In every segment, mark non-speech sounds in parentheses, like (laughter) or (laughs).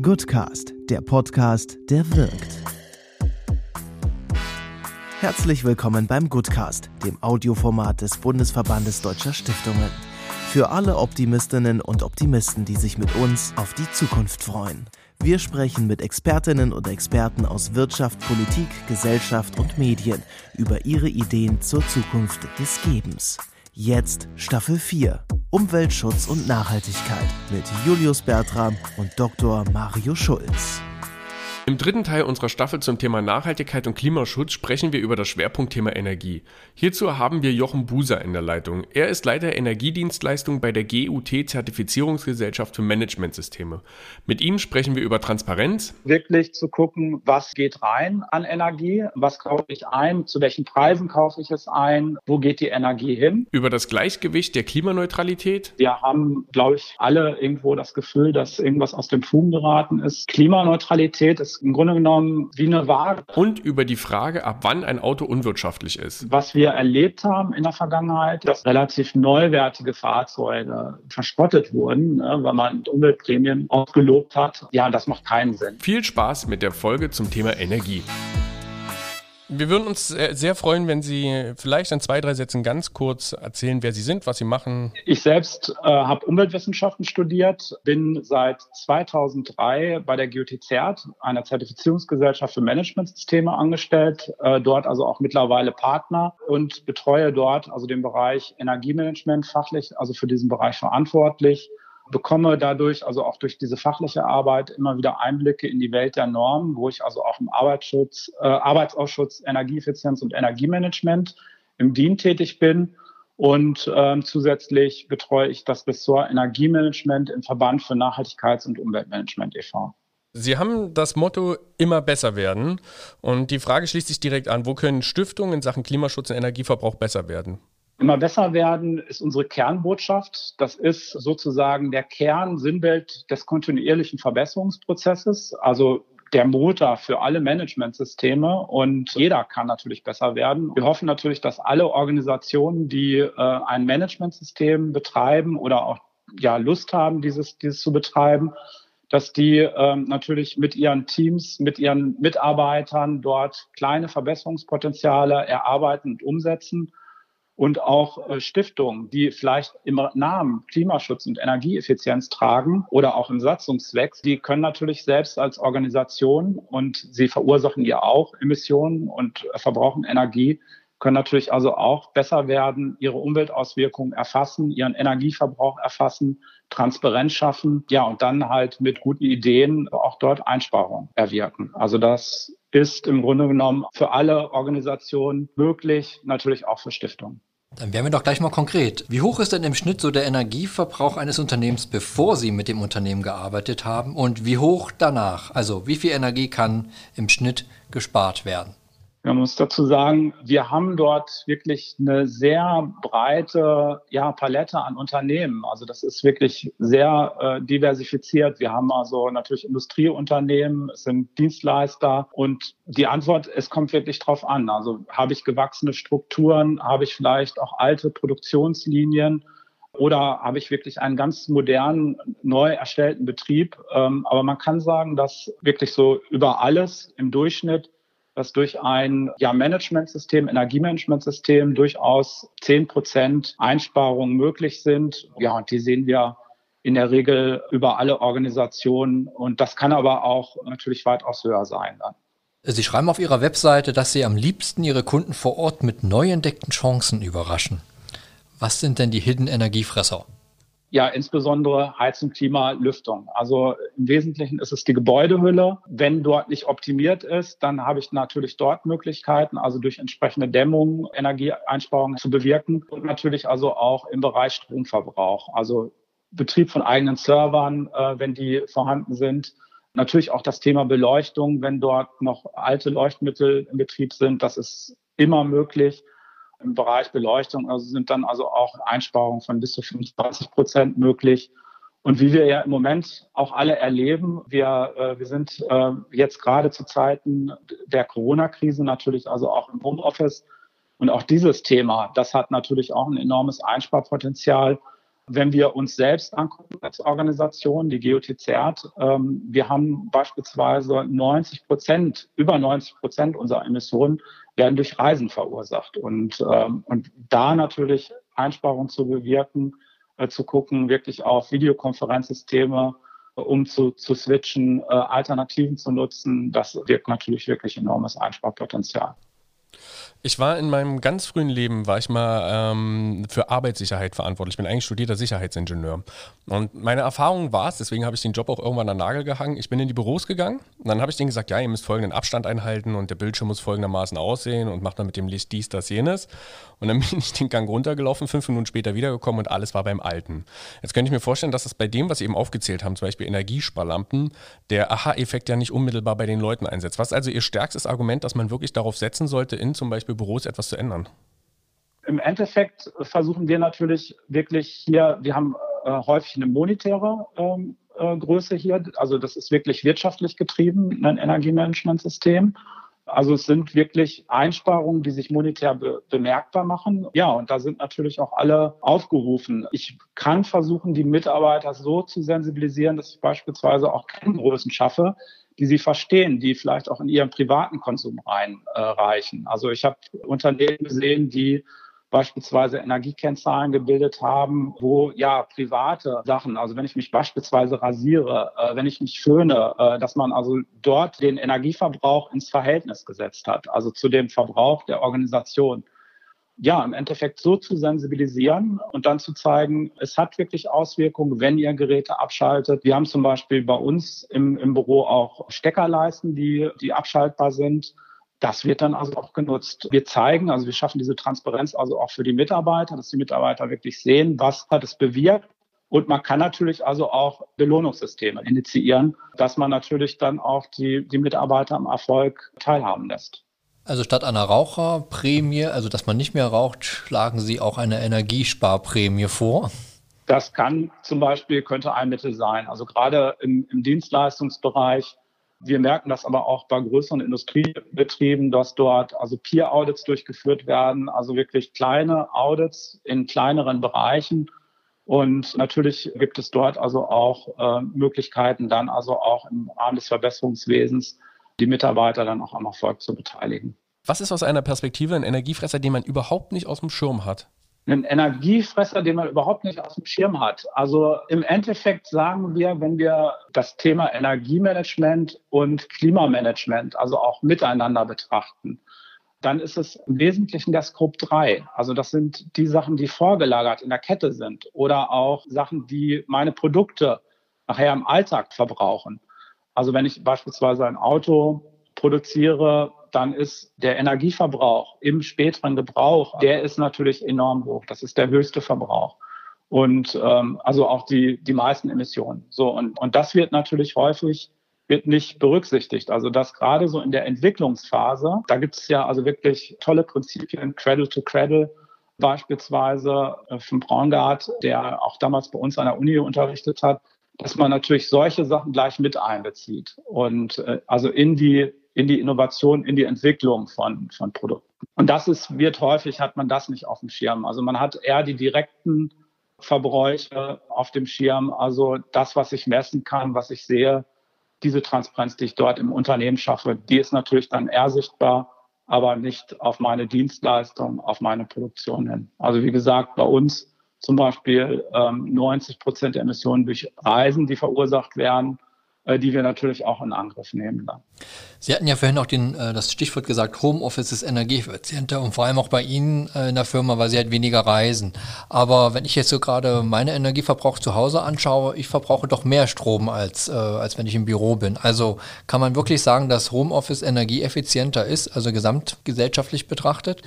Goodcast, der Podcast, der wirkt. Herzlich willkommen beim Goodcast, dem Audioformat des Bundesverbandes Deutscher Stiftungen. Für alle Optimistinnen und Optimisten, die sich mit uns auf die Zukunft freuen. Wir sprechen mit Expertinnen und Experten aus Wirtschaft, Politik, Gesellschaft und Medien über ihre Ideen zur Zukunft des Gebens. Jetzt Staffel 4. Umweltschutz und Nachhaltigkeit mit Julius Bertram und Dr. Mario Schulz. Im dritten Teil unserer Staffel zum Thema Nachhaltigkeit und Klimaschutz sprechen wir über das Schwerpunktthema Energie. Hierzu haben wir Jochen Buser in der Leitung. Er ist Leiter Energiedienstleistung bei der GUT Zertifizierungsgesellschaft für Managementsysteme. Mit ihm sprechen wir über Transparenz. Wirklich zu gucken, was geht rein an Energie, was kaufe ich ein, zu welchen Preisen kaufe ich es ein, wo geht die Energie hin. Über das Gleichgewicht der Klimaneutralität. Wir haben, glaube ich, alle irgendwo das Gefühl, dass irgendwas aus dem Fugen geraten ist. Klimaneutralität ist im Grunde genommen wie eine Waage. Und über die Frage, ab wann ein Auto unwirtschaftlich ist. Was wir erlebt haben in der Vergangenheit, dass relativ neuwertige Fahrzeuge verschrottet wurden, ne, weil man Umweltprämien ausgelobt hat. Ja, das macht keinen Sinn. Viel Spaß mit der Folge zum Thema Energie. Wir würden uns sehr freuen, wenn Sie vielleicht in zwei, drei Sätzen ganz kurz erzählen, wer Sie sind, was Sie machen. Ich selbst äh, habe Umweltwissenschaften studiert, bin seit 2003 bei der GUT-CERT, einer Zertifizierungsgesellschaft für Managementsysteme, angestellt, äh, dort also auch mittlerweile Partner und betreue dort also den Bereich Energiemanagement fachlich, also für diesen Bereich verantwortlich bekomme dadurch, also auch durch diese fachliche Arbeit, immer wieder Einblicke in die Welt der Normen, wo ich also auch im Arbeitsschutz, äh, Arbeitsausschuss Energieeffizienz und Energiemanagement im DIN tätig bin. Und ähm, zusätzlich betreue ich das Ressort Energiemanagement im Verband für Nachhaltigkeits- und Umweltmanagement e.V. Sie haben das Motto immer besser werden. Und die Frage schließt sich direkt an, wo können Stiftungen in Sachen Klimaschutz und Energieverbrauch besser werden? Immer besser werden ist unsere Kernbotschaft. Das ist sozusagen der Kern, Sinnbild des kontinuierlichen Verbesserungsprozesses. Also der Motor für alle Managementsysteme und jeder kann natürlich besser werden. Wir hoffen natürlich, dass alle Organisationen, die äh, ein Managementsystem betreiben oder auch ja Lust haben, dieses, dieses zu betreiben, dass die ähm, natürlich mit ihren Teams, mit ihren Mitarbeitern dort kleine Verbesserungspotenziale erarbeiten und umsetzen und auch äh, Stiftungen, die vielleicht im Namen Klimaschutz und Energieeffizienz tragen oder auch im Satzungszweck, die können natürlich selbst als Organisation und sie verursachen ja auch Emissionen und verbrauchen Energie, können natürlich also auch besser werden, ihre Umweltauswirkungen erfassen, ihren Energieverbrauch erfassen, Transparenz schaffen, ja, und dann halt mit guten Ideen auch dort Einsparungen erwirken. Also das ist im Grunde genommen für alle Organisationen möglich, natürlich auch für Stiftungen. Dann werden wir doch gleich mal konkret. Wie hoch ist denn im Schnitt so der Energieverbrauch eines Unternehmens, bevor Sie mit dem Unternehmen gearbeitet haben? Und wie hoch danach? Also wie viel Energie kann im Schnitt gespart werden? Man muss dazu sagen, wir haben dort wirklich eine sehr breite ja, Palette an Unternehmen. Also das ist wirklich sehr äh, diversifiziert. Wir haben also natürlich Industrieunternehmen, es sind Dienstleister und die Antwort, es kommt wirklich drauf an. Also habe ich gewachsene Strukturen, habe ich vielleicht auch alte Produktionslinien oder habe ich wirklich einen ganz modernen, neu erstellten Betrieb. Ähm, aber man kann sagen, dass wirklich so über alles im Durchschnitt dass durch ein ja, Managementsystem, Energiemanagementsystem durchaus zehn Prozent Einsparungen möglich sind. Ja, und die sehen wir in der Regel über alle Organisationen. Und das kann aber auch natürlich weitaus höher sein dann. Sie schreiben auf Ihrer Webseite, dass Sie am liebsten Ihre Kunden vor Ort mit neu entdeckten Chancen überraschen. Was sind denn die Hidden Energiefresser? Ja, insbesondere Heizung, Klima, Lüftung. Also im Wesentlichen ist es die Gebäudehülle. Wenn dort nicht optimiert ist, dann habe ich natürlich dort Möglichkeiten, also durch entsprechende Dämmung Energieeinsparungen zu bewirken und natürlich also auch im Bereich Stromverbrauch. Also Betrieb von eigenen Servern, äh, wenn die vorhanden sind. Natürlich auch das Thema Beleuchtung, wenn dort noch alte Leuchtmittel im Betrieb sind, das ist immer möglich im Bereich Beleuchtung. Also sind dann also auch Einsparungen von bis zu 25 Prozent möglich. Und wie wir ja im Moment auch alle erleben, wir, äh, wir sind äh, jetzt gerade zu Zeiten der Corona-Krise natürlich also auch im Homeoffice. Und auch dieses Thema, das hat natürlich auch ein enormes Einsparpotenzial. Wenn wir uns selbst angucken als Organisation, die GOTZ, ähm, wir haben beispielsweise 90 Prozent, über 90 Prozent unserer Emissionen werden durch Reisen verursacht. Und, ähm, und da natürlich Einsparungen zu bewirken, äh, zu gucken, wirklich auf Videokonferenzsysteme äh, um zu, zu switchen, äh, Alternativen zu nutzen, das wirkt natürlich wirklich enormes Einsparpotenzial. Ich war in meinem ganz frühen Leben, war ich mal ähm, für Arbeitssicherheit verantwortlich. Ich bin eigentlich studierter Sicherheitsingenieur. Und meine Erfahrung war es, deswegen habe ich den Job auch irgendwann an den Nagel gehangen. Ich bin in die Büros gegangen und dann habe ich denen gesagt, ja, ihr müsst folgenden Abstand einhalten und der Bildschirm muss folgendermaßen aussehen und macht dann mit dem Licht dies, das, jenes. Und dann (laughs) bin ich den Gang runtergelaufen, fünf Minuten später wiedergekommen und alles war beim Alten. Jetzt könnte ich mir vorstellen, dass das bei dem, was Sie eben aufgezählt haben, zum Beispiel Energiesparlampen, der Aha-Effekt ja nicht unmittelbar bei den Leuten einsetzt. Was ist also Ihr stärkstes Argument, dass man wirklich darauf setzen sollte, in zum Beispiel Büros etwas zu ändern? Im Endeffekt versuchen wir natürlich wirklich hier, wir haben äh, häufig eine monetäre ähm, äh, Größe hier, also das ist wirklich wirtschaftlich getrieben, ein Energiemanagementsystem. Also es sind wirklich Einsparungen, die sich monetär be bemerkbar machen. Ja, und da sind natürlich auch alle aufgerufen. Ich kann versuchen, die Mitarbeiter so zu sensibilisieren, dass ich beispielsweise auch Kenngrößen schaffe, die sie verstehen, die vielleicht auch in ihren privaten Konsum reinreichen. Äh, also ich habe Unternehmen gesehen, die beispielsweise Energiekennzahlen gebildet haben, wo ja private Sachen, also wenn ich mich beispielsweise rasiere, äh, wenn ich mich föhne, äh, dass man also dort den Energieverbrauch ins Verhältnis gesetzt hat, also zu dem Verbrauch der Organisation ja, im Endeffekt so zu sensibilisieren und dann zu zeigen, es hat wirklich Auswirkungen, wenn ihr Geräte abschaltet. Wir haben zum Beispiel bei uns im, im Büro auch Steckerleisten, die, die abschaltbar sind. Das wird dann also auch genutzt. Wir zeigen, also wir schaffen diese Transparenz also auch für die Mitarbeiter, dass die Mitarbeiter wirklich sehen, was hat es bewirkt. Und man kann natürlich also auch Belohnungssysteme initiieren, dass man natürlich dann auch die, die Mitarbeiter am Erfolg teilhaben lässt. Also statt einer Raucherprämie, also dass man nicht mehr raucht, schlagen Sie auch eine Energiesparprämie vor? Das kann zum Beispiel, könnte ein Mittel sein. Also gerade im, im Dienstleistungsbereich. Wir merken das aber auch bei größeren Industriebetrieben, dass dort also Peer-Audits durchgeführt werden, also wirklich kleine Audits in kleineren Bereichen. Und natürlich gibt es dort also auch äh, Möglichkeiten, dann also auch im Rahmen des Verbesserungswesens die Mitarbeiter dann auch am Erfolg zu beteiligen. Was ist aus einer Perspektive ein Energiefresser, den man überhaupt nicht aus dem Schirm hat? Ein Energiefresser, den man überhaupt nicht aus dem Schirm hat. Also im Endeffekt sagen wir, wenn wir das Thema Energiemanagement und Klimamanagement, also auch miteinander betrachten, dann ist es im Wesentlichen der Scope 3. Also das sind die Sachen, die vorgelagert in der Kette sind oder auch Sachen, die meine Produkte nachher im Alltag verbrauchen. Also wenn ich beispielsweise ein Auto produziere, dann ist der Energieverbrauch im späteren Gebrauch, der ist natürlich enorm hoch. Das ist der höchste Verbrauch. Und ähm, also auch die, die meisten Emissionen. So, und, und das wird natürlich häufig wird nicht berücksichtigt. Also das gerade so in der Entwicklungsphase, da gibt es ja also wirklich tolle Prinzipien, Cradle to Cradle, beispielsweise äh, von Braungart, der auch damals bei uns an der Uni unterrichtet hat, dass man natürlich solche Sachen gleich mit einbezieht und äh, also in die in die Innovation, in die Entwicklung von, von Produkten. Und das ist, wird häufig, hat man das nicht auf dem Schirm. Also man hat eher die direkten Verbräuche auf dem Schirm, also das, was ich messen kann, was ich sehe, diese Transparenz, die ich dort im Unternehmen schaffe, die ist natürlich dann eher sichtbar, aber nicht auf meine Dienstleistung, auf meine Produktion hin. Also wie gesagt, bei uns zum Beispiel ähm, 90 Prozent der Emissionen durch Reisen, die verursacht werden, äh, die wir natürlich auch in Angriff nehmen dann. Sie hatten ja vorhin auch den, äh, das Stichwort gesagt, Homeoffice ist energieeffizienter und vor allem auch bei Ihnen äh, in der Firma, weil Sie halt weniger reisen. Aber wenn ich jetzt so gerade meinen Energieverbrauch zu Hause anschaue, ich verbrauche doch mehr Strom als, als wenn ich im Büro bin. Also kann man wirklich sagen, dass Homeoffice energieeffizienter ist, also gesamtgesellschaftlich betrachtet?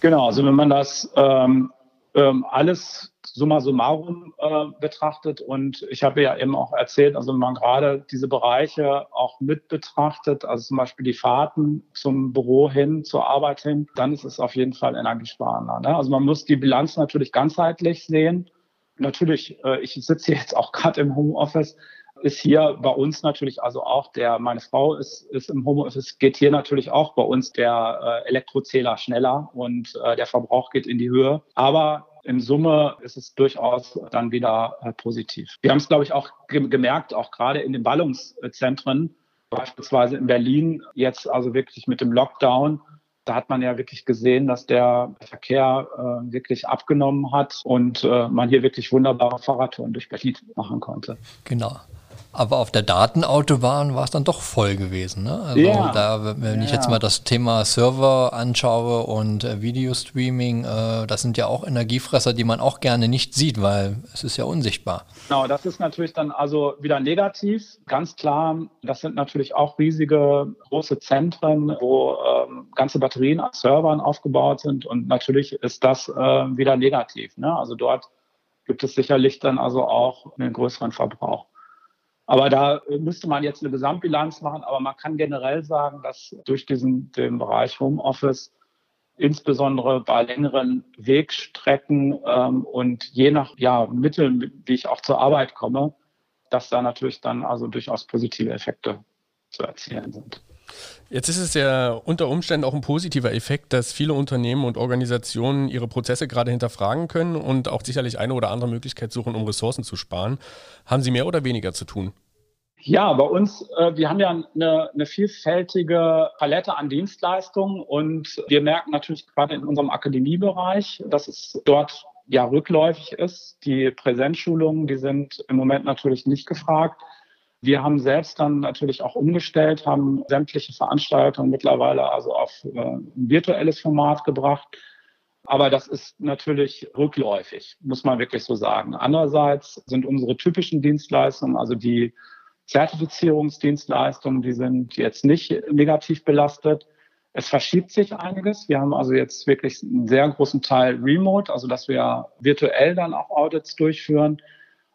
Genau, also wenn man das ähm, ähm, alles summa summarum äh, betrachtet. Und ich habe ja eben auch erzählt, also wenn man gerade diese Bereiche auch mit betrachtet, also zum Beispiel die Fahrten zum Büro hin, zur Arbeit hin, dann ist es auf jeden Fall energiesparender. Ne? Also man muss die Bilanz natürlich ganzheitlich sehen. Natürlich, äh, ich sitze jetzt auch gerade im Homeoffice, ist hier bei uns natürlich also auch der, meine Frau ist, ist im Homeoffice, geht hier natürlich auch bei uns der äh, Elektrozähler schneller und äh, der Verbrauch geht in die Höhe. Aber in Summe ist es durchaus dann wieder äh, positiv. Wir haben es, glaube ich, auch ge gemerkt, auch gerade in den Ballungszentren, beispielsweise in Berlin, jetzt also wirklich mit dem Lockdown, da hat man ja wirklich gesehen, dass der Verkehr äh, wirklich abgenommen hat und äh, man hier wirklich wunderbare Fahrradtouren durch Berlin machen konnte. Genau. Aber auf der Datenautobahn war es dann doch voll gewesen. Ne? Also ja. da, wenn ja. ich jetzt mal das Thema Server anschaue und äh, Videostreaming, äh, das sind ja auch Energiefresser, die man auch gerne nicht sieht, weil es ist ja unsichtbar. Genau, das ist natürlich dann also wieder negativ. Ganz klar, das sind natürlich auch riesige große Zentren, wo ähm, ganze Batterien an Servern aufgebaut sind und natürlich ist das äh, wieder negativ. Ne? Also dort gibt es sicherlich dann also auch einen größeren Verbrauch. Aber da müsste man jetzt eine Gesamtbilanz machen. Aber man kann generell sagen, dass durch diesen den Bereich Homeoffice insbesondere bei längeren Wegstrecken ähm, und je nach ja, Mitteln, wie ich auch zur Arbeit komme, dass da natürlich dann also durchaus positive Effekte zu erzielen sind. Jetzt ist es ja unter Umständen auch ein positiver Effekt, dass viele Unternehmen und Organisationen ihre Prozesse gerade hinterfragen können und auch sicherlich eine oder andere Möglichkeit suchen, um Ressourcen zu sparen. Haben Sie mehr oder weniger zu tun? Ja, bei uns, äh, wir haben ja eine, eine vielfältige Palette an Dienstleistungen und wir merken natürlich gerade in unserem Akademiebereich, dass es dort ja rückläufig ist. Die Präsenzschulungen, die sind im Moment natürlich nicht gefragt. Wir haben selbst dann natürlich auch umgestellt, haben sämtliche Veranstaltungen mittlerweile also auf äh, virtuelles Format gebracht. Aber das ist natürlich rückläufig, muss man wirklich so sagen. Andererseits sind unsere typischen Dienstleistungen, also die Zertifizierungsdienstleistungen, die sind jetzt nicht negativ belastet. Es verschiebt sich einiges. Wir haben also jetzt wirklich einen sehr großen Teil remote, also dass wir virtuell dann auch Audits durchführen.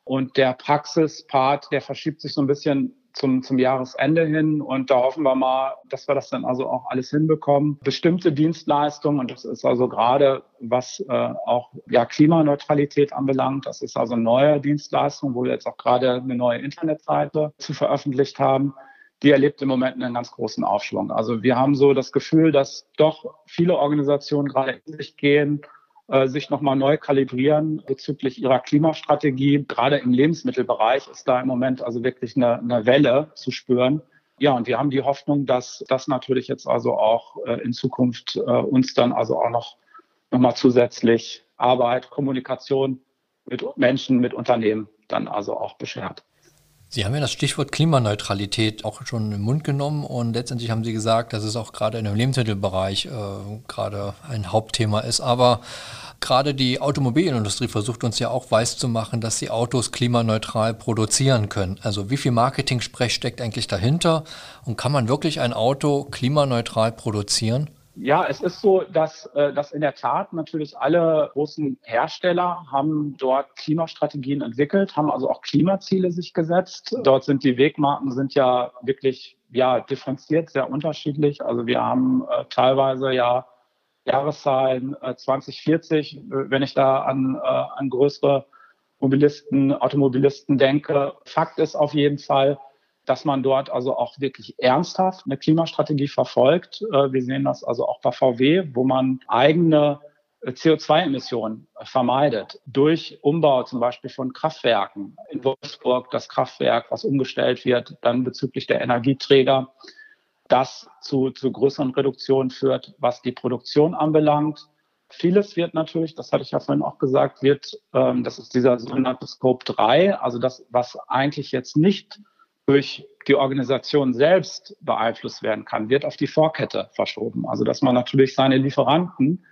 Und der Praxispart, der verschiebt sich so ein bisschen zum, zum Jahresende hin. Und da hoffen wir mal, dass wir das dann also auch alles hinbekommen. Bestimmte Dienstleistungen, und das ist also gerade, was äh, auch ja, Klimaneutralität anbelangt, das ist also neue Dienstleistung, wo wir jetzt auch gerade eine neue Internetseite zu veröffentlicht haben die erlebt im Moment einen ganz großen Aufschwung. Also wir haben so das Gefühl, dass doch viele Organisationen gerade in sich gehen sich nochmal neu kalibrieren bezüglich ihrer Klimastrategie. Gerade im Lebensmittelbereich ist da im Moment also wirklich eine, eine Welle zu spüren. Ja, und wir haben die Hoffnung, dass das natürlich jetzt also auch äh, in Zukunft äh, uns dann also auch noch nochmal zusätzlich Arbeit, Kommunikation mit Menschen, mit Unternehmen dann also auch beschert. Sie haben ja das Stichwort Klimaneutralität auch schon im Mund genommen und letztendlich haben Sie gesagt, dass es auch gerade in dem Lebensmittelbereich äh, gerade ein Hauptthema ist. Aber gerade die Automobilindustrie versucht uns ja auch weiß zu machen, dass sie Autos klimaneutral produzieren können. Also wie viel Marketing-Sprech steckt eigentlich dahinter und kann man wirklich ein Auto klimaneutral produzieren? Ja, es ist so, dass, äh, dass in der Tat natürlich alle großen Hersteller haben dort Klimastrategien entwickelt, haben also auch Klimaziele sich gesetzt. Dort sind die Wegmarken sind ja wirklich ja differenziert, sehr unterschiedlich. Also wir haben äh, teilweise ja Jahreszahlen äh, 2040, wenn ich da an, äh, an größere Mobilisten, Automobilisten denke. Fakt ist auf jeden Fall, dass man dort also auch wirklich ernsthaft eine Klimastrategie verfolgt. Äh, wir sehen das also auch bei VW, wo man eigene äh, CO2-Emissionen vermeidet durch Umbau zum Beispiel von Kraftwerken. In Wolfsburg das Kraftwerk, was umgestellt wird, dann bezüglich der Energieträger, das zu, zu größeren Reduktionen führt, was die Produktion anbelangt. Vieles wird natürlich, das hatte ich ja vorhin auch gesagt, wird, ähm, das ist dieser sogenannte Scope 3, also das, was eigentlich jetzt nicht durch die Organisation selbst beeinflusst werden kann, wird auf die Vorkette verschoben. Also dass man natürlich seine Lieferanten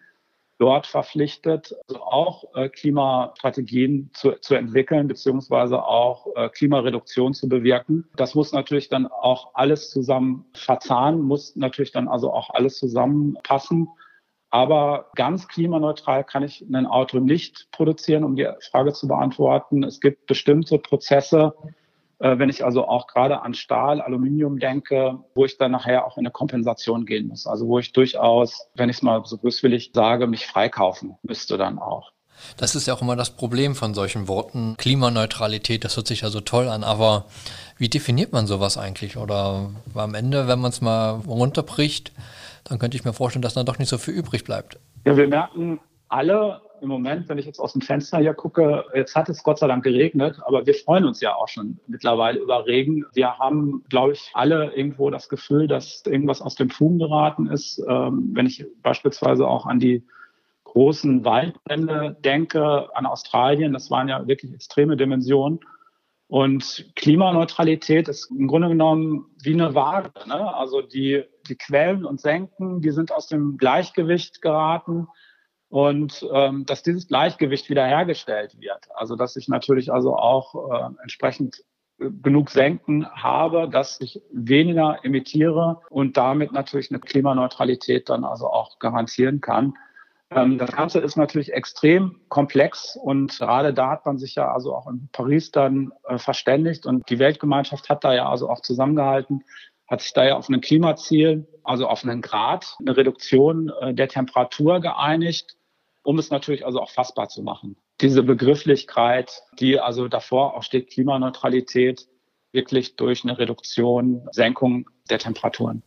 dort verpflichtet, also auch äh, Klimastrategien zu, zu entwickeln, beziehungsweise auch äh, Klimareduktion zu bewirken. Das muss natürlich dann auch alles zusammen verzahnen, muss natürlich dann also auch alles zusammenpassen. Aber ganz klimaneutral kann ich ein Auto nicht produzieren, um die Frage zu beantworten. Es gibt bestimmte Prozesse, wenn ich also auch gerade an Stahl, Aluminium denke, wo ich dann nachher auch in eine Kompensation gehen muss. Also wo ich durchaus, wenn ich es mal so böswillig sage, mich freikaufen müsste dann auch. Das ist ja auch immer das Problem von solchen Worten. Klimaneutralität, das hört sich ja so toll an, aber wie definiert man sowas eigentlich? Oder am Ende, wenn man es mal runterbricht, dann könnte ich mir vorstellen, dass dann doch nicht so viel übrig bleibt. Ja, wir merken alle im Moment, wenn ich jetzt aus dem Fenster hier gucke, jetzt hat es Gott sei Dank geregnet, aber wir freuen uns ja auch schon mittlerweile über Regen. Wir haben, glaube ich, alle irgendwo das Gefühl, dass irgendwas aus dem Fugen geraten ist. Ähm, wenn ich beispielsweise auch an die großen Waldbrände denke, an Australien, das waren ja wirklich extreme Dimensionen. Und Klimaneutralität ist im Grunde genommen wie eine Waage. Ne? Also die, die Quellen und Senken, die sind aus dem Gleichgewicht geraten und ähm, dass dieses Gleichgewicht wiederhergestellt wird. Also dass ich natürlich also auch äh, entsprechend genug Senken habe, dass ich weniger emittiere und damit natürlich eine Klimaneutralität dann also auch garantieren kann. Ähm, das Ganze ist natürlich extrem komplex und gerade da hat man sich ja also auch in Paris dann äh, verständigt und die Weltgemeinschaft hat da ja also auch zusammengehalten, hat sich da ja auf ein Klimaziel, also auf einen Grad, eine Reduktion äh, der Temperatur geeinigt um es natürlich also auch fassbar zu machen. Diese Begrifflichkeit, die also davor auch steht, Klimaneutralität, wirklich durch eine Reduktion, Senkung der Temperaturen.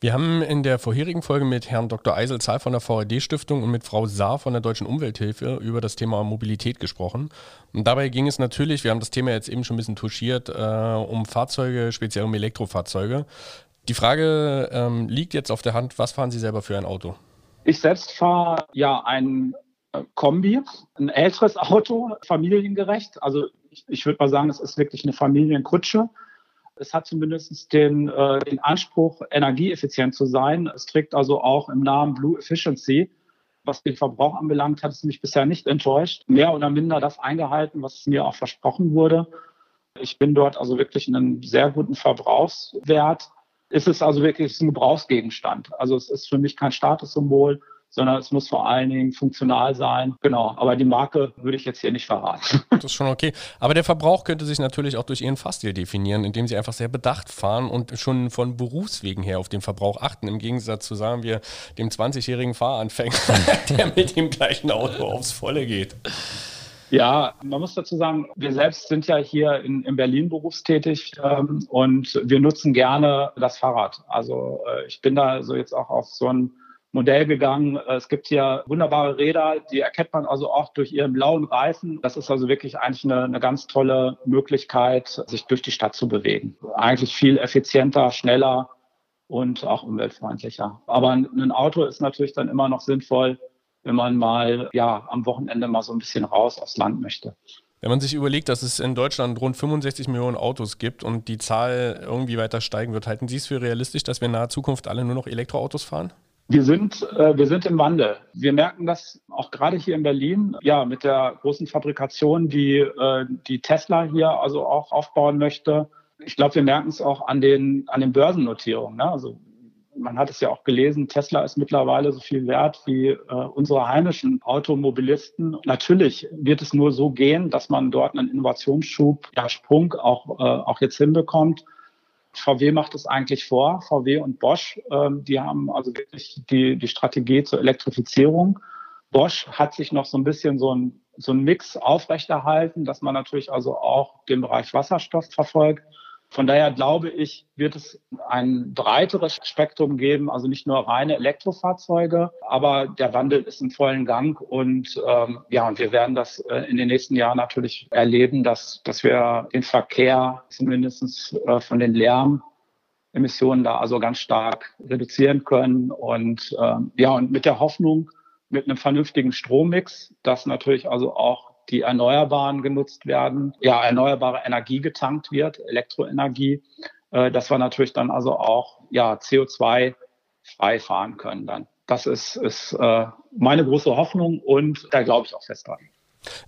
Wir haben in der vorherigen Folge mit Herrn Dr. Eisel Zahl von der VRD-Stiftung und mit Frau Saar von der Deutschen Umwelthilfe über das Thema Mobilität gesprochen. Und dabei ging es natürlich, wir haben das Thema jetzt eben schon ein bisschen touchiert, äh, um Fahrzeuge, speziell um Elektrofahrzeuge. Die Frage ähm, liegt jetzt auf der Hand, was fahren Sie selber für ein Auto? Ich selbst fahre ja ein äh, Kombi, ein älteres Auto, familiengerecht. Also ich, ich würde mal sagen, es ist wirklich eine Familienkutsche. Es hat zumindest den, äh, den Anspruch, energieeffizient zu sein. Es trägt also auch im Namen Blue Efficiency. Was den Verbrauch anbelangt, hat es mich bisher nicht enttäuscht. Mehr oder minder das eingehalten, was mir auch versprochen wurde. Ich bin dort also wirklich in einem sehr guten Verbrauchswert ist es also wirklich ein Gebrauchsgegenstand. Also es ist für mich kein Statussymbol, sondern es muss vor allen Dingen funktional sein. Genau, aber die Marke würde ich jetzt hier nicht verraten. (laughs) Das ist schon okay. Aber der Verbrauch könnte sich natürlich auch durch Ihren Fahrstil definieren, indem Sie einfach sehr bedacht fahren und schon von Berufswegen her auf den Verbrauch achten. Im Gegensatz zu, sagen wir, dem 20-jährigen Fahranfänger, (laughs) der mit dem gleichen Auto aufs Volle geht. Ja, man muss dazu sagen, wir selbst sind ja hier in, in Berlin berufstätig ähm, und wir nutzen gerne das Fahrrad. Also äh, ich bin da so jetzt auch auf so ein Modell gegangen. Es gibt hier wunderbare Räder, die erkennt man also auch durch ihren blauen Reifen. Das ist also wirklich eigentlich eine, eine ganz tolle Möglichkeit, sich durch die Stadt zu bewegen. Eigentlich viel effizienter, schneller und auch umweltfreundlicher. Aber ein Auto ist natürlich dann immer noch sinnvoll, wenn man mal ja am Wochenende mal so ein bisschen raus aufs Land möchte. Wenn man sich überlegt, dass es in Deutschland rund 65 Millionen Autos gibt und die Zahl irgendwie weiter steigen wird, halten Sie es für realistisch, dass wir in naher Zukunft alle nur noch Elektroautos fahren? Wir sind, äh, wir sind im Wandel. Wir merken das auch gerade hier in Berlin, ja, mit der großen Fabrikation, die, äh, die Tesla hier also auch aufbauen möchte. Ich glaube, wir merken es auch an den, an den Börsennotierungen. Ne? Also man hat es ja auch gelesen, Tesla ist mittlerweile so viel wert wie äh, unsere heimischen Automobilisten. Natürlich wird es nur so gehen, dass man dort einen Innovationsschub, ja, Sprung auch, äh, auch jetzt hinbekommt. VW macht es eigentlich vor, VW und Bosch, ähm, die haben also wirklich die, die Strategie zur Elektrifizierung. Bosch hat sich noch so ein bisschen so ein, so ein Mix aufrechterhalten, dass man natürlich also auch den Bereich Wasserstoff verfolgt. Von daher glaube ich, wird es ein breiteres Spektrum geben, also nicht nur reine Elektrofahrzeuge, aber der Wandel ist im vollen Gang und ähm, ja, und wir werden das äh, in den nächsten Jahren natürlich erleben, dass, dass wir den Verkehr zumindest äh, von den Lärmemissionen da also ganz stark reduzieren können und ähm, ja, und mit der Hoffnung, mit einem vernünftigen Strommix, dass natürlich also auch die Erneuerbaren genutzt werden, ja, erneuerbare Energie getankt wird, Elektroenergie, äh, dass wir natürlich dann also auch ja, CO2 frei fahren können dann. Das ist, ist äh, meine große Hoffnung und da glaube ich auch fest dran.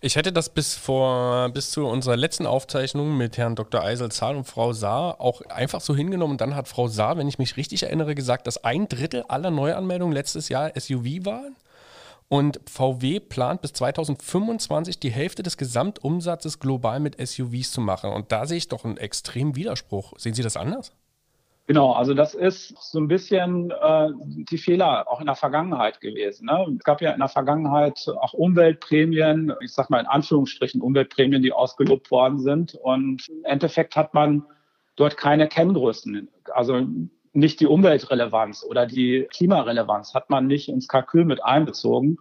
Ich hätte das bis vor, bis zu unserer letzten Aufzeichnung mit Herrn Dr. Eisel Zahl und Frau Saar auch einfach so hingenommen. Dann hat Frau Saar, wenn ich mich richtig erinnere, gesagt, dass ein Drittel aller Neuanmeldungen letztes Jahr SUV waren. Und VW plant bis 2025 die Hälfte des Gesamtumsatzes global mit SUVs zu machen. Und da sehe ich doch einen extremen Widerspruch. Sehen Sie das anders? Genau, also das ist so ein bisschen äh, die Fehler auch in der Vergangenheit gewesen. Ne? Es gab ja in der Vergangenheit auch Umweltprämien, ich sage mal in Anführungsstrichen Umweltprämien, die ausgelobt worden sind. Und im Endeffekt hat man dort keine Kenngrößen. Also nicht die Umweltrelevanz oder die Klimarelevanz hat man nicht ins Kalkül mit einbezogen.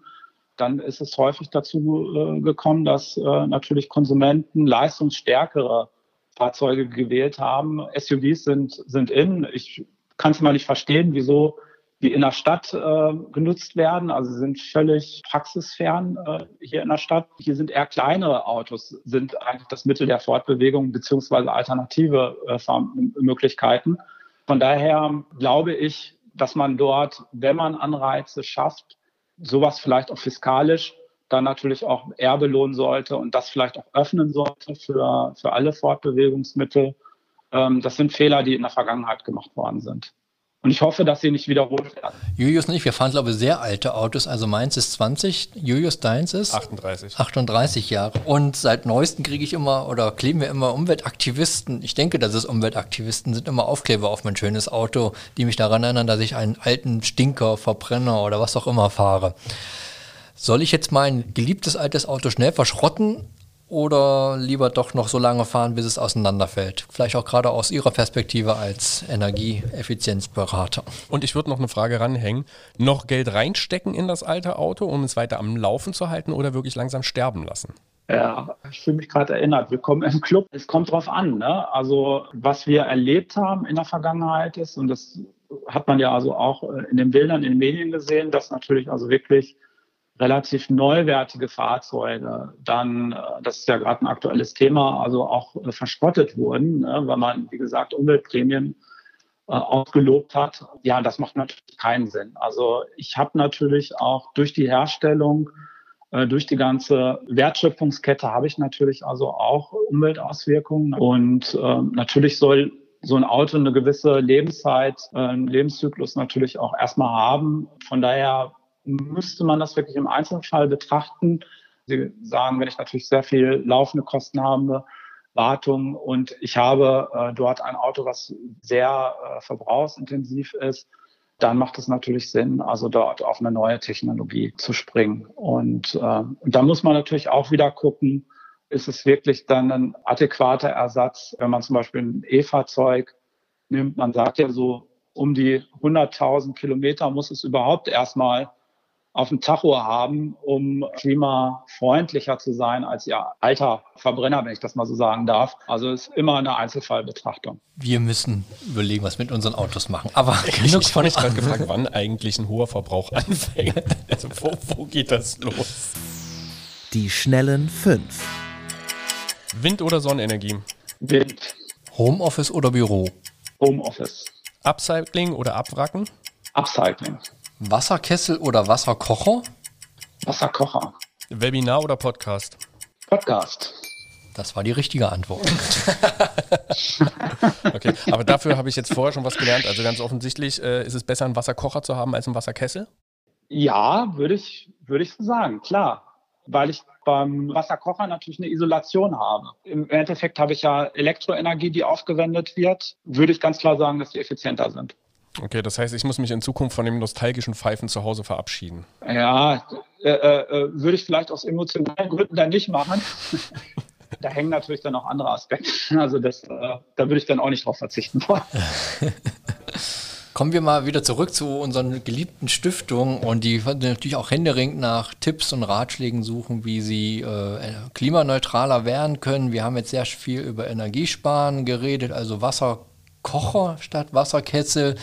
dann ist es häufig dazu äh, gekommen, dass äh, natürlich Konsumenten leistungsstärkere Fahrzeuge gewählt haben. SUVs sind, sind in. Ich kann es mal nicht verstehen, wieso die in der Stadt äh, genutzt werden. Also sind völlig praxisfern äh, hier in der Stadt. Hier sind eher kleinere Autos, sind eigentlich das Mittel der Fortbewegung beziehungsweise alternative äh, Fahrmöglichkeiten. Von daher glaube ich, dass man dort, wenn man Anreize schafft, sowas vielleicht auch fiskalisch dann natürlich auch eher belohnen sollte und das vielleicht auch öffnen sollte für, für alle Fortbewegungsmittel. Ähm, das sind Fehler, die in der Vergangenheit gemacht worden sind. Und ich hoffe, dass sie nicht wiederholt werden. Julius und ich, wir fahren, glaube ich, sehr alte Autos. Also meins ist 20, Julius, deins ist? 38. 38 Jahre. Und seit neuestem kriege ich immer oder kleben wir immer Umweltaktivisten. Ich denke, dass es Umweltaktivisten sind, immer Aufkleber auf mein schönes Auto, die mich daran erinnern, dass ich einen alten Stinker, Verbrenner oder was auch immer fahre. Soll ich jetzt mein geliebtes altes Auto schnell verschrotten oder lieber doch noch so lange fahren, bis es auseinanderfällt? Vielleicht auch gerade aus Ihrer Perspektive als Energieeffizienzberater. Und ich würde noch eine Frage ranhängen. Noch Geld reinstecken in das alte Auto, um es weiter am Laufen zu halten oder wirklich langsam sterben lassen? Ja, ich fühle mich gerade erinnert. Willkommen im Club. Es kommt drauf an. Ne? Also was wir erlebt haben in der Vergangenheit ist, und das hat man ja also auch äh, in den Bildern in den Medien gesehen, dass natürlich also wirklich relativ neuwertige Fahrzeuge dann, äh, das ist ja gerade ein aktuelles Thema, also auch äh, verschrottet wurden, ne, weil man, wie gesagt, Umweltprämien äh, ausgelobt hat. Ja, das macht natürlich keinen Sinn. Also ich habe natürlich auch durch die Herstellung, durch die ganze Wertschöpfungskette habe ich natürlich also auch Umweltauswirkungen und natürlich soll so ein Auto eine gewisse Lebenszeit, einen Lebenszyklus natürlich auch erstmal haben. Von daher müsste man das wirklich im Einzelfall betrachten. Sie sagen, wenn ich natürlich sehr viel laufende Kosten habe, Wartung und ich habe äh, dort ein Auto, was sehr äh, verbrauchsintensiv ist, dann macht es natürlich Sinn, also dort auf eine neue Technologie zu springen. Und, äh, und da muss man natürlich auch wieder gucken, ist es wirklich dann ein adäquater Ersatz, wenn man zum Beispiel ein E-Fahrzeug nimmt. Man sagt ja so, um die 100.000 Kilometer muss es überhaupt erstmal auf dem Tacho haben, um klimafreundlicher zu sein als ihr alter Verbrenner, wenn ich das mal so sagen darf. Also ist immer eine Einzelfallbetrachtung. Wir müssen überlegen, was wir mit unseren Autos machen. Aber genug von ich gerade gefragt, wann eigentlich ein hoher Verbrauch anfängt. Also wo, wo geht das los? Die schnellen fünf. Wind- oder Sonnenenergie? Wind. Homeoffice oder Büro? Homeoffice. Upcycling oder Abwracken? Upcycling. Wasserkessel oder Wasserkocher? Wasserkocher. Webinar oder Podcast? Podcast. Das war die richtige Antwort. (laughs) okay, aber dafür habe ich jetzt vorher schon was gelernt. Also ganz offensichtlich äh, ist es besser, einen Wasserkocher zu haben als einen Wasserkessel? Ja, würde ich, würde ich so sagen, klar. Weil ich beim Wasserkocher natürlich eine Isolation habe. Im Endeffekt habe ich ja Elektroenergie, die aufgewendet wird. Würde ich ganz klar sagen, dass die effizienter sind. Okay, das heißt, ich muss mich in Zukunft von dem nostalgischen Pfeifen zu Hause verabschieden. Ja, äh, äh, würde ich vielleicht aus emotionalen Gründen dann nicht machen. (laughs) da hängen natürlich dann auch andere Aspekte. Also das, äh, da würde ich dann auch nicht drauf verzichten wollen. (laughs) Kommen wir mal wieder zurück zu unseren geliebten Stiftungen und die natürlich auch händeringend nach Tipps und Ratschlägen suchen, wie sie äh, klimaneutraler werden können. Wir haben jetzt sehr viel über Energiesparen geredet, also Wasser Kocher statt Wasserkessel.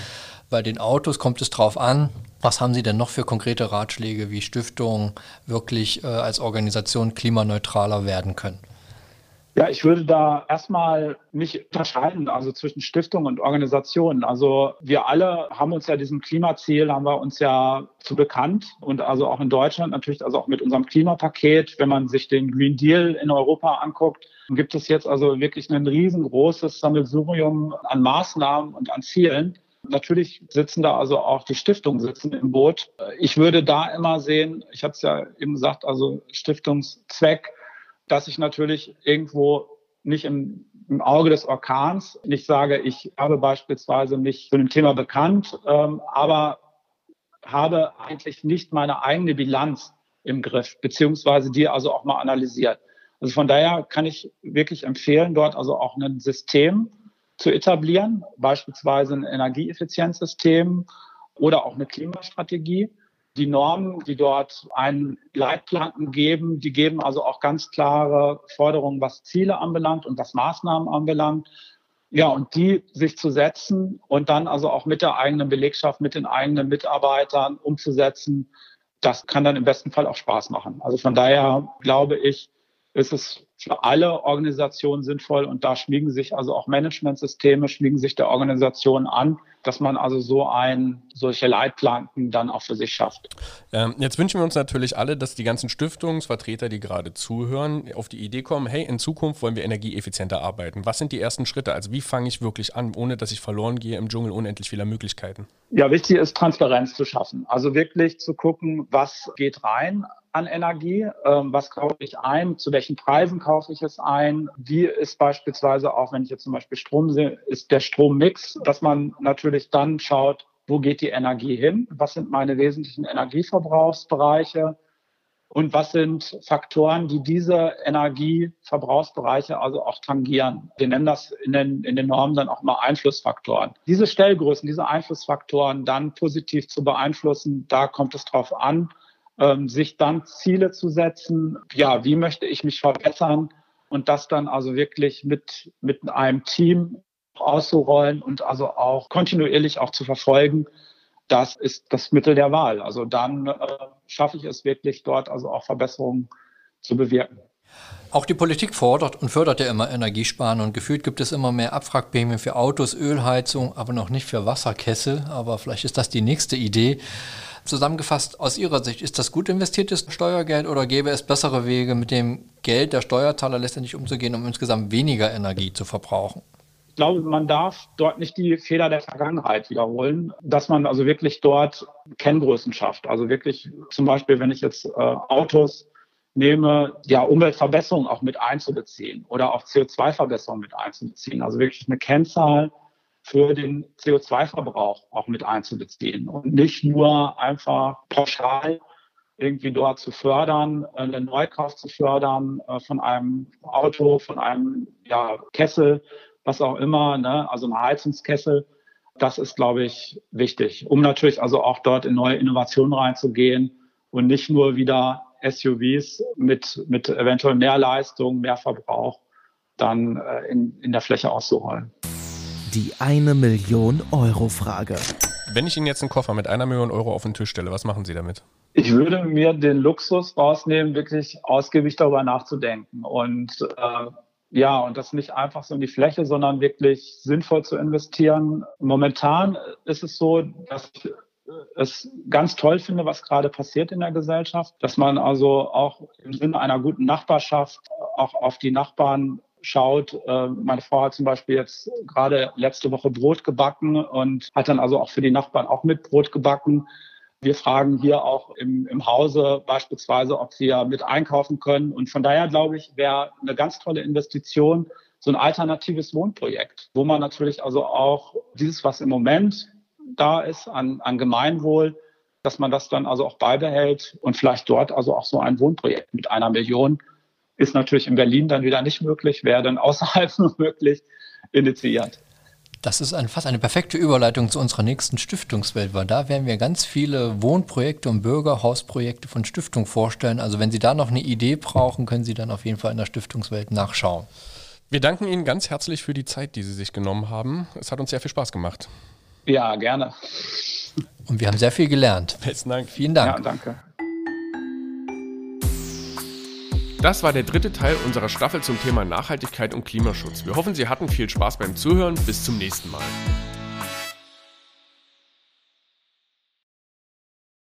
Bei den Autos kommt es drauf an. Was haben Sie denn noch für konkrete Ratschläge, wie Stiftungen wirklich äh, als Organisation klimaneutraler werden können? Ja, ich würde da erstmal nicht unterscheiden, also zwischen Stiftung und Organisation. Also wir alle haben uns ja diesem Klimaziel, haben wir uns ja zu bekannt und also auch in Deutschland natürlich, also auch mit unserem Klimapaket, wenn man sich den Green Deal in Europa anguckt, gibt es jetzt also wirklich ein riesengroßes Sammelsurium an Maßnahmen und an Zielen. Natürlich sitzen da also auch die Stiftungen sitzen im Boot. Ich würde da immer sehen, ich habe es ja eben gesagt, also Stiftungszweck, dass ich natürlich irgendwo nicht im, im, Auge des Orkans nicht sage, ich habe beispielsweise mich zu dem Thema bekannt, ähm, aber habe eigentlich nicht meine eigene Bilanz im Griff, beziehungsweise die also auch mal analysiert. Also von daher kann ich wirklich empfehlen, dort also auch ein System zu etablieren, beispielsweise ein Energieeffizienzsystem oder auch eine Klimastrategie, Die Normen, die dort einen Leitplanken geben, die geben also auch ganz klare Forderungen, was Ziele anbelangt und was Maßnahmen anbelangt. Ja, und die sich zu setzen und dann also auch mit der eigenen Belegschaft, mit den eigenen Mitarbeitern umzusetzen, das kann dann im besten Fall auch Spaß machen. Also von daher glaube ich, ist es für alle Organisationen sinnvoll und da schmiegen sich also auch Managementsysteme, schmiegen sich der Organisation an, dass man also so ein, solche Leitplanken dann auch für sich schafft. Ähm, jetzt wünschen wir uns natürlich alle, dass die ganzen Stiftungsvertreter, die gerade zuhören, auf die Idee kommen, hey, in Zukunft wollen wir energieeffizienter arbeiten. Was sind die ersten Schritte? Also wie fange ich wirklich an, ohne dass ich verloren gehe im Dschungel unendlich vieler Möglichkeiten? Ja, wichtig ist Transparenz zu schaffen. Also wirklich zu gucken, was geht rein an Energie, ähm, was kaufe ich ein, zu welchen Preisen kaufe ich es ein, wie ist beispielsweise auch, wenn ich jetzt zum Beispiel Strom sehe, ist der Strommix, dass man natürlich dann schaut, wo geht die Energie hin, was sind meine wesentlichen Energieverbrauchsbereiche? Und was sind Faktoren, die diese Energieverbrauchsbereiche also auch tangieren. Wir nennen das in den, in den Normen dann auch mal Einflussfaktoren. Diese Stellgrößen, diese Einflussfaktoren dann positiv zu beeinflussen, da kommt es drauf an ähm, sich dann Ziele zu setzen, ja, wie möchte ich mich verbessern und das dann also wirklich mit, mit einem Team auszurollen und also auch kontinuierlich auch zu verfolgen, das ist das Mittel der Wahl. Also dann äh, schaffe ich es wirklich dort also auch Verbesserungen zu bewirken. Auch die Politik fordert und fördert ja immer Energiesparen und gefühlt gibt es immer mehr Abwrackprämien für Autos, Ölheizung, aber noch nicht für Wasserkessel. Aber vielleicht ist das die nächste Idee. Zusammengefasst, aus Ihrer Sicht, ist das gut investiertes Steuergeld oder gäbe es bessere Wege, mit dem Geld der Steuerzahler letztendlich umzugehen, um insgesamt weniger Energie zu verbrauchen? Ich glaube, man darf dort nicht die Fehler der Vergangenheit wiederholen, dass man also wirklich dort Kenngrößen schafft. Also wirklich zum Beispiel, wenn ich jetzt äh, Autos nehme, ja, Umweltverbesserung auch mit einzubeziehen oder auch CO2-Verbesserung mit einzubeziehen. Also wirklich eine Kennzahl, für den CO2-Verbrauch auch mit einzubeziehen und nicht nur einfach pauschal irgendwie dort zu fördern, einen Neukauf zu fördern äh, von einem Auto, von einem ja, Kessel, was auch immer, ne? also ein Heizungskessel. Das ist, glaube ich, wichtig, um natürlich also auch dort in neue Innovationen reinzugehen und nicht nur wieder SUVs mit, mit eventuell mehr Leistung, mehr Verbrauch dann äh, in, in der Fläche auszurollen. Die eine Million Euro Frage. Wenn ich Ihnen jetzt einen Koffer mit einer Million Euro auf den Tisch stelle, was machen Sie damit? Ich würde mir den Luxus rausnehmen, wirklich ausgiebig darüber nachzudenken und äh, ja, und das nicht einfach so in die Fläche, sondern wirklich sinnvoll zu investieren. Momentan ist es so, dass ich es ganz toll finde, was gerade passiert in der Gesellschaft, dass man also auch im Sinne einer guten Nachbarschaft auch auf die Nachbarn schaut. Äh, meine Frau hat zum Beispiel jetzt gerade letzte Woche Brot gebacken und hat dann also auch für die Nachbarn auch mit Brot gebacken. Wir fragen hier auch im, im Hause beispielsweise, ob wir mit einkaufen können. Und von daher glaube ich, wäre eine ganz tolle Investition so ein alternatives Wohnprojekt, wo man natürlich also auch dieses, was im Moment da ist an, an Gemeinwohl, dass man das dann also auch beibehält und vielleicht dort also auch so ein Wohnprojekt mit einer Million ist natürlich in Berlin dann wieder nicht möglich, wäre dann außerhalb (laughs) nur möglich, initiiert. Das ist ein, fast eine perfekte Überleitung zu unserer nächsten Stiftungswelt, weil da werden wir ganz viele Wohnprojekte und Bürgerhausprojekte von Stiftung vorstellen. Also wenn Sie da noch eine Idee brauchen, können Sie dann auf jeden Fall in der Stiftungswelt nachschauen. Wir danken Ihnen ganz herzlich für die Zeit, die Sie sich genommen haben. Es hat uns sehr viel Spaß gemacht. Ja, gerne. Und wir haben sehr viel gelernt. Besten Dank. Vielen Dank. Ja, danke. Das war der dritte Teil unserer Staffel zum Thema Nachhaltigkeit und Klimaschutz. Wir hoffen, Sie hatten viel Spaß beim Zuhören. Bis zum nächsten Mal.